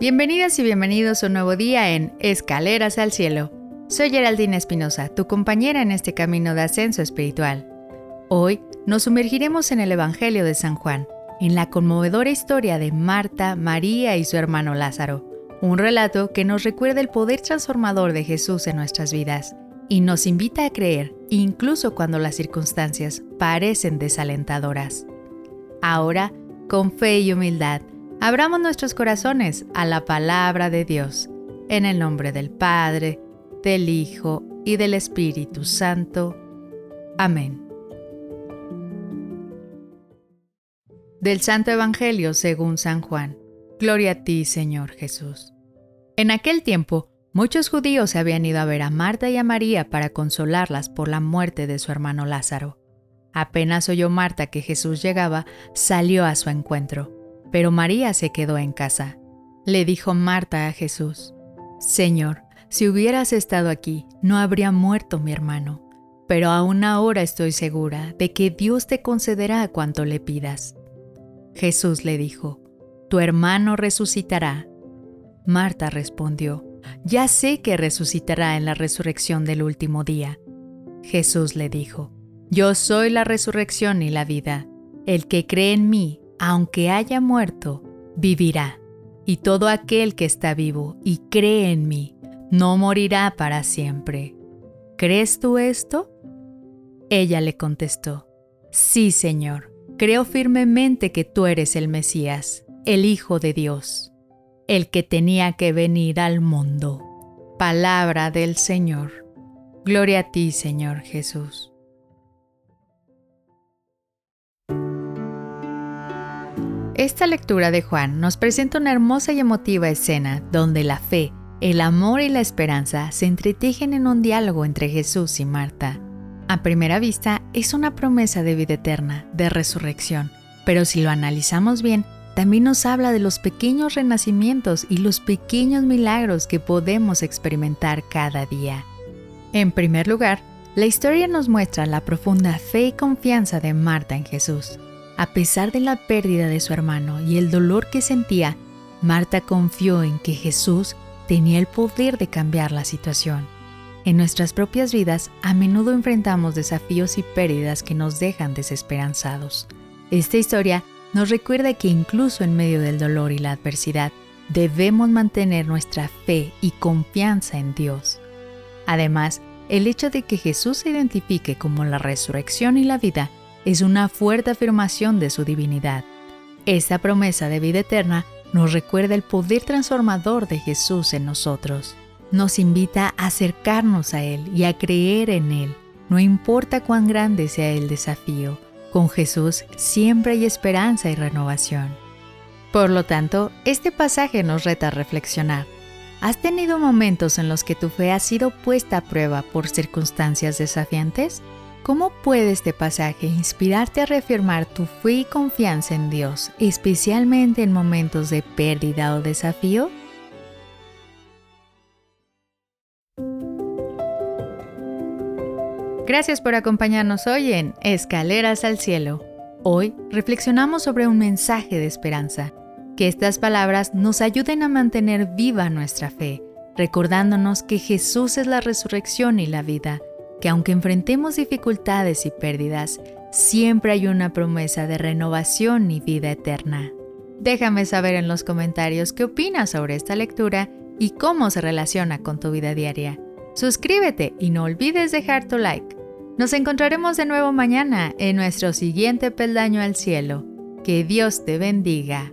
Bienvenidas y bienvenidos a un nuevo día en Escaleras al Cielo. Soy Geraldine Espinosa, tu compañera en este camino de ascenso espiritual. Hoy nos sumergiremos en el Evangelio de San Juan, en la conmovedora historia de Marta, María y su hermano Lázaro, un relato que nos recuerda el poder transformador de Jesús en nuestras vidas y nos invita a creer, incluso cuando las circunstancias parecen desalentadoras. Ahora, con fe y humildad, abramos nuestros corazones a la palabra de Dios, en el nombre del Padre, del Hijo y del Espíritu Santo. Amén. Del Santo Evangelio según San Juan. Gloria a ti, Señor Jesús. En aquel tiempo, muchos judíos se habían ido a ver a Marta y a María para consolarlas por la muerte de su hermano Lázaro. Apenas oyó Marta que Jesús llegaba, salió a su encuentro, pero María se quedó en casa. Le dijo Marta a Jesús, Señor, si hubieras estado aquí, no habría muerto mi hermano, pero aún ahora estoy segura de que Dios te concederá cuanto le pidas. Jesús le dijo, Tu hermano resucitará. Marta respondió, Ya sé que resucitará en la resurrección del último día. Jesús le dijo, Yo soy la resurrección y la vida. El que cree en mí, aunque haya muerto, vivirá. Y todo aquel que está vivo y cree en mí, no morirá para siempre. ¿Crees tú esto? Ella le contestó, Sí, Señor, creo firmemente que tú eres el Mesías, el Hijo de Dios, el que tenía que venir al mundo. Palabra del Señor. Gloria a ti, Señor Jesús. Esta lectura de Juan nos presenta una hermosa y emotiva escena donde la fe, el amor y la esperanza se entretejen en un diálogo entre Jesús y Marta. A primera vista es una promesa de vida eterna, de resurrección, pero si lo analizamos bien, también nos habla de los pequeños renacimientos y los pequeños milagros que podemos experimentar cada día. En primer lugar, la historia nos muestra la profunda fe y confianza de Marta en Jesús. A pesar de la pérdida de su hermano y el dolor que sentía, Marta confió en que Jesús tenía el poder de cambiar la situación. En nuestras propias vidas a menudo enfrentamos desafíos y pérdidas que nos dejan desesperanzados. Esta historia nos recuerda que incluso en medio del dolor y la adversidad, debemos mantener nuestra fe y confianza en Dios. Además, el hecho de que Jesús se identifique como la resurrección y la vida es una fuerte afirmación de su divinidad. Esta promesa de vida eterna nos recuerda el poder transformador de Jesús en nosotros. Nos invita a acercarnos a Él y a creer en Él, no importa cuán grande sea el desafío. Con Jesús siempre hay esperanza y renovación. Por lo tanto, este pasaje nos reta a reflexionar. ¿Has tenido momentos en los que tu fe ha sido puesta a prueba por circunstancias desafiantes? ¿Cómo puede este pasaje inspirarte a reafirmar tu fe y confianza en Dios, especialmente en momentos de pérdida o desafío? Gracias por acompañarnos hoy en Escaleras al Cielo. Hoy reflexionamos sobre un mensaje de esperanza. Que estas palabras nos ayuden a mantener viva nuestra fe, recordándonos que Jesús es la resurrección y la vida que aunque enfrentemos dificultades y pérdidas, siempre hay una promesa de renovación y vida eterna. Déjame saber en los comentarios qué opinas sobre esta lectura y cómo se relaciona con tu vida diaria. Suscríbete y no olvides dejar tu like. Nos encontraremos de nuevo mañana en nuestro siguiente peldaño al cielo. Que Dios te bendiga.